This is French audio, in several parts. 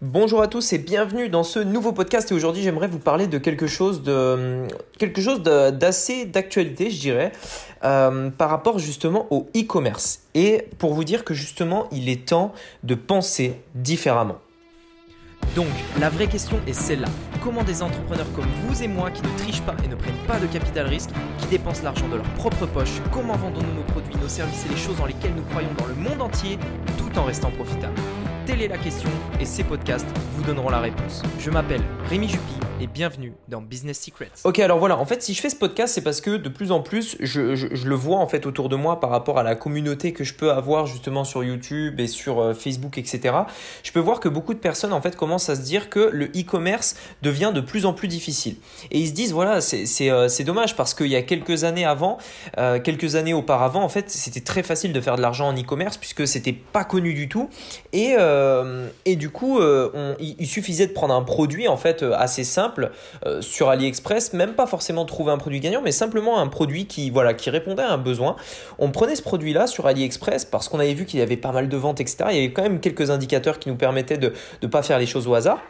Bonjour à tous et bienvenue dans ce nouveau podcast et aujourd'hui j'aimerais vous parler de quelque chose de quelque chose d'assez d'actualité je dirais euh, par rapport justement au e-commerce et pour vous dire que justement il est temps de penser différemment. Donc, la vraie question est celle-là. Comment des entrepreneurs comme vous et moi qui ne trichent pas et ne prennent pas de capital risque, qui dépensent l'argent de leur propre poche, comment vendons-nous nos produits, nos services et les choses dans lesquelles nous croyons dans le monde entier tout en restant profitables? Telle est la question et ces podcasts vous donneront la réponse. Je m'appelle Rémi Jupy et bienvenue dans Business Secrets. Ok, alors voilà, en fait, si je fais ce podcast, c'est parce que de plus en plus, je, le vois en fait autour de moi par rapport à la communauté que je peux avoir justement sur YouTube et sur euh, Facebook, etc. Je peux voir que beaucoup de personnes en fait commencent à se dire que le e-commerce devient de plus en plus difficile. Et ils se disent, voilà, c'est euh, dommage parce qu'il y a quelques années avant, euh, quelques années auparavant, en fait, c'était très facile de faire de l'argent en e-commerce puisque c'était pas connu du tout. Et, et du coup, il suffisait de prendre un produit en fait assez simple euh, sur AliExpress, même pas forcément trouver un produit gagnant, mais simplement un produit qui, voilà, qui répondait à un besoin. On prenait ce produit-là sur AliExpress parce qu'on avait vu qu'il y avait pas mal de ventes, etc. Il y avait quand même quelques indicateurs qui nous permettaient de ne pas faire les choses au hasard.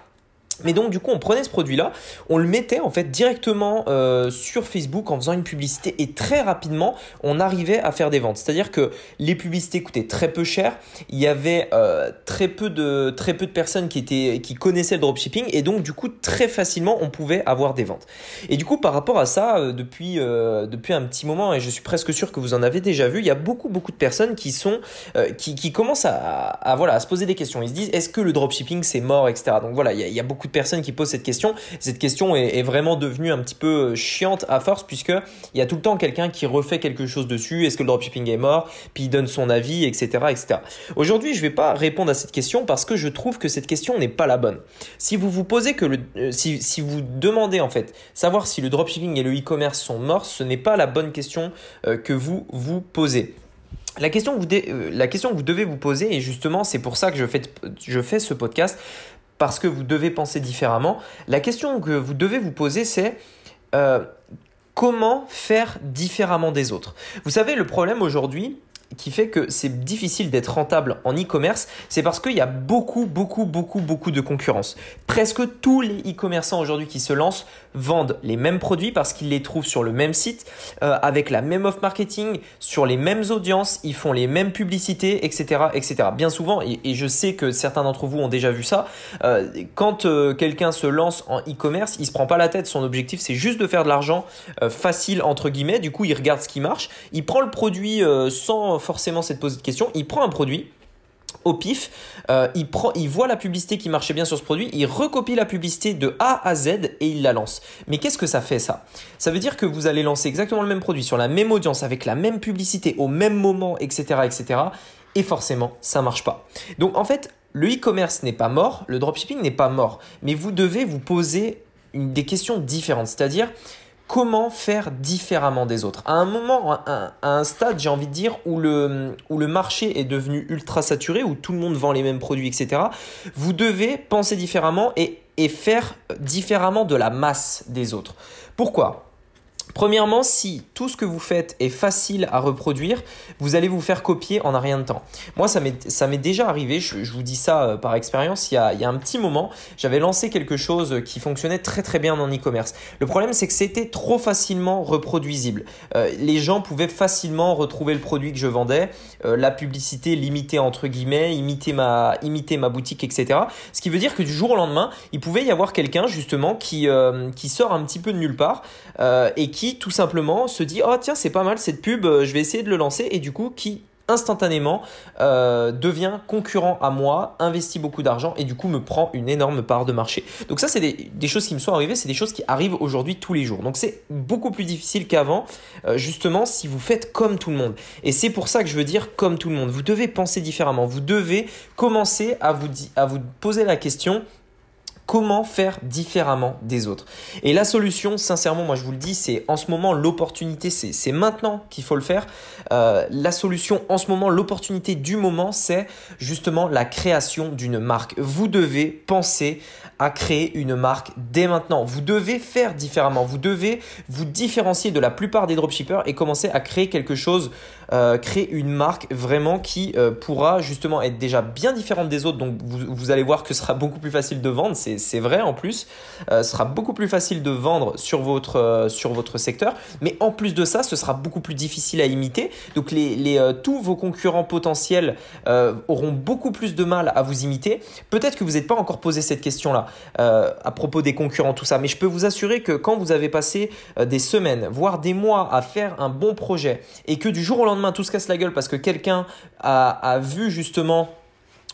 Mais donc du coup on prenait ce produit-là, on le mettait en fait directement euh, sur Facebook en faisant une publicité et très rapidement on arrivait à faire des ventes. C'est-à-dire que les publicités coûtaient très peu cher, il y avait euh, très peu de très peu de personnes qui étaient qui connaissaient le dropshipping et donc du coup très facilement on pouvait avoir des ventes. Et du coup par rapport à ça euh, depuis depuis un petit moment et je suis presque sûr que vous en avez déjà vu, il y a beaucoup beaucoup de personnes qui sont qui, qui commencent à, voilà à se poser des questions. Ils se disent est-ce que le dropshipping c'est mort etc. Donc voilà il y a, il y a beaucoup personnes qui posent cette question. Cette question est, vraiment devenue un petit peu euh, chiante à force puisque il y a tout le temps quelqu'un qui refait quelque chose dessus. Est-ce que le dropshipping est mort? Puis il donne son avis, etc., etc. Aujourd'hui, je vais pas répondre à cette question parce que je trouve que cette question n'est pas la bonne. Si vous vous posez que le, euh, si, vous demandez en fait savoir si le dropshipping et le e-commerce sont morts, ce n'est pas la bonne question euh, que vous vous posez. La question, que vous devez vous poser, et justement c'est pour ça que je fais ce podcast, parce que vous devez penser différemment. La question que vous devez vous poser, c'est euh, comment faire différemment des autres? Vous savez, le problème aujourd'hui, qui fait que c'est difficile d'être rentable en e-commerce, c'est parce qu'il y a beaucoup, beaucoup, beaucoup, beaucoup de concurrence. Presque tous les e-commerçants aujourd'hui qui se lancent vendent les mêmes produits parce qu'ils les trouvent sur le même site, euh, avec la même offre marketing, sur les mêmes audiences, ils font les mêmes publicités, etc. etc. Bien souvent, et, je sais que certains d'entre vous ont déjà vu ça, euh, quand euh, quelqu'un se lance en e-commerce, il se prend pas la tête, son objectif c'est juste de faire de l'argent facile, entre guillemets, du coup il regarde ce qui marche, il prend le produit sans forcément cette poser de questions. Il prend un produit, au pif, euh, il, prend, il voit la publicité qui marchait bien sur ce produit, il recopie la publicité de A à Z et il la lance. Mais qu'est-ce que ça fait ça? Ça veut dire que vous allez lancer exactement le même produit sur la même audience, avec la même publicité, au même moment, etc. etc. et forcément, ça marche pas. Donc en fait, le e-commerce n'est pas mort, le dropshipping n'est pas mort, mais vous devez vous poser des questions différentes. C'est-à-dire, comment faire différemment des autres. À un moment, à un, stade, j'ai envie de dire, où le, marché est devenu ultra saturé, où tout le monde vend les mêmes produits, etc., vous devez penser différemment et faire différemment de la masse des autres. Pourquoi? Premièrement, si tout ce que vous faites est facile à reproduire, vous allez vous faire copier en un rien de temps. Moi, ça m'est déjà arrivé, je, vous dis ça euh, par expérience, il, il, y a un petit moment, j'avais lancé quelque chose qui fonctionnait très très bien en e-commerce. Le problème, c'est que c'était trop facilement reproduisible. Euh, les gens pouvaient facilement retrouver le produit que je vendais, euh, la publicité limitée entre guillemets, imiter ma, imiter ma boutique, etc. Ce qui veut dire que du jour au lendemain, il pouvait y avoir quelqu'un justement qui, qui sort un petit peu de nulle part et qui tout simplement se dit oh tiens c'est pas mal cette pub, euh, je vais essayer de le lancer et du coup qui instantanément euh, devient concurrent à moi, investit beaucoup d'argent et du coup me prend une énorme part de marché. Donc ça c'est des, choses qui me sont arrivées, c'est des choses qui arrivent aujourd'hui tous les jours. Donc c'est beaucoup plus difficile qu'avant euh, justement si vous faites comme tout le monde. Et c'est pour ça que je veux dire comme tout le monde. Vous devez penser différemment. Vous devez commencer à vous poser la question comment faire différemment des autres. Et la solution, sincèrement, moi je vous le dis, c'est en ce moment l'opportunité, c'est maintenant qu'il faut le faire. Euh, la solution en ce moment, l'opportunité du moment, c'est justement la création d'une marque. Vous devez penser à créer une marque dès maintenant. Vous devez faire différemment. Vous devez vous différencier de la plupart des dropshippers et commencer à créer quelque chose euh, créer une marque vraiment qui euh, pourra justement être déjà bien différente des autres. Donc vous, vous, allez voir que ce sera beaucoup plus facile de vendre, c'est vrai en plus. ce sera beaucoup plus facile de vendre sur votre, sur votre secteur. Mais en plus de ça, ce sera beaucoup plus difficile à imiter. Donc les, les tous vos concurrents potentiels auront beaucoup plus de mal à vous imiter. Peut-être que vous n'êtes pas encore posé cette question-là à propos des concurrents, tout ça. Mais je peux vous assurer que quand vous avez passé des semaines, voire des mois à faire un bon projet et que du jour au lendemain tout se casse la gueule parce que quelqu'un a, vu justement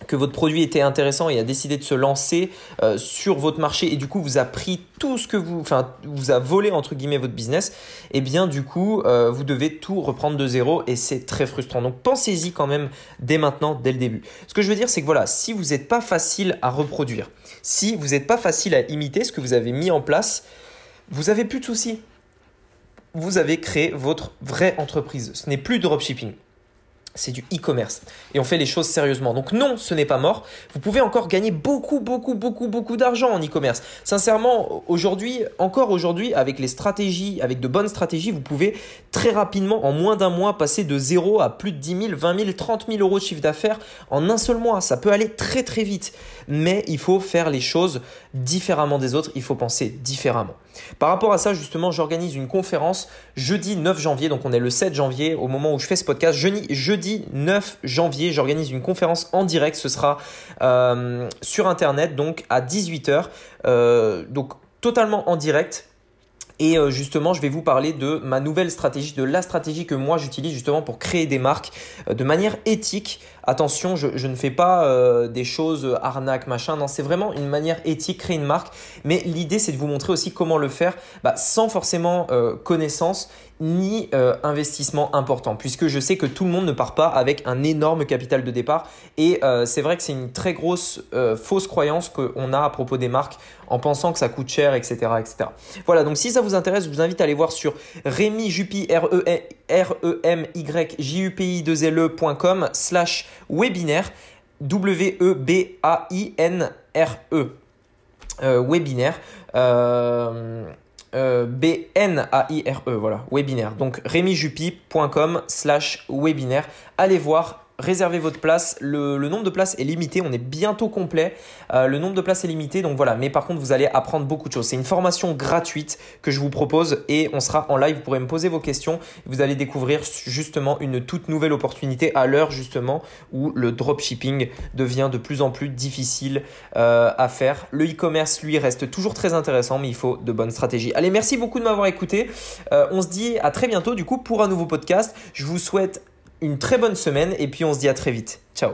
que votre produit était intéressant et a décidé de se lancer euh, sur votre marché et du coup vous a pris tout ce que vous, enfin vous a volé entre guillemets votre business, et eh bien du coup euh, vous devez tout reprendre de zéro et c'est très frustrant. Donc pensez-y quand même dès maintenant, dès le début. Ce que je veux dire c'est que voilà, si vous n'êtes pas facile à reproduire, si vous n'êtes pas facile à imiter ce que vous avez mis en place, vous avez plus de soucis vous avez créé votre vraie entreprise. Ce n'est plus dropshipping c'est du e-commerce et on fait les choses sérieusement. Donc non, ce n'est pas mort. Vous pouvez encore gagner beaucoup, beaucoup, beaucoup, beaucoup d'argent en e-commerce. Sincèrement, aujourd'hui, encore aujourd'hui, avec les stratégies, avec de bonnes stratégies, vous pouvez très rapidement, en moins d'un mois, passer de 0 à plus de 10 000, 20 000, 30 000 euros de chiffre d'affaires en un seul mois. Ça peut aller très, très vite. Mais il faut faire les choses différemment des autres. Il faut penser différemment. Par rapport à ça, justement, j'organise une conférence jeudi 9 janvier. Donc on est le 7 janvier au moment où je fais ce podcast. Jeudi, jeudi 9 janvier, j'organise une conférence en direct. Ce sera euh, sur Internet, donc à 18h. Euh, donc totalement en direct. Et euh, justement, je vais vous parler de ma nouvelle stratégie, de la stratégie que moi j'utilise justement pour créer des marques de manière éthique. Attention, je, ne fais pas des choses arnaques, machin. Non, c'est vraiment une manière éthique, créer une marque. Mais l'idée, c'est de vous montrer aussi comment le faire bah, sans forcément connaissance ni euh, investissement important, puisque je sais que tout le monde ne part pas avec un énorme capital de départ. Et euh, c'est vrai que c'est une très grosse euh, fausse croyance qu'on a à propos des marques en pensant que ça coûte cher, etc. etc. Voilà, donc si ça vous intéresse, je vous invite à aller voir sur Rémi r e, e m y j u p i 2 l ecom slash webinaire, W-E-B-A-I-N-R-E, webinaire. Euh, B-N-A-I-R-E, voilà, webinaire. Donc remyjupi.com slash webinaire. Allez voir, réservez votre place. Le, nombre de places est limité, on est bientôt complet. Euh, le nombre de places est limité, donc voilà. Mais par contre, vous allez apprendre beaucoup de choses. C'est une formation gratuite que je vous propose et on sera en live. Vous pourrez me poser vos questions. Vous allez découvrir justement une toute nouvelle opportunité à l'heure justement où le dropshipping devient de plus en plus difficile euh, à faire. Le e-commerce, lui, reste toujours très intéressant, mais il faut de bonnes stratégies. Allez, merci beaucoup de m'avoir écouté. Euh, on se dit à très bientôt du coup pour un nouveau podcast. Je vous souhaite une très bonne semaine et puis on se dit à très vite. Ciao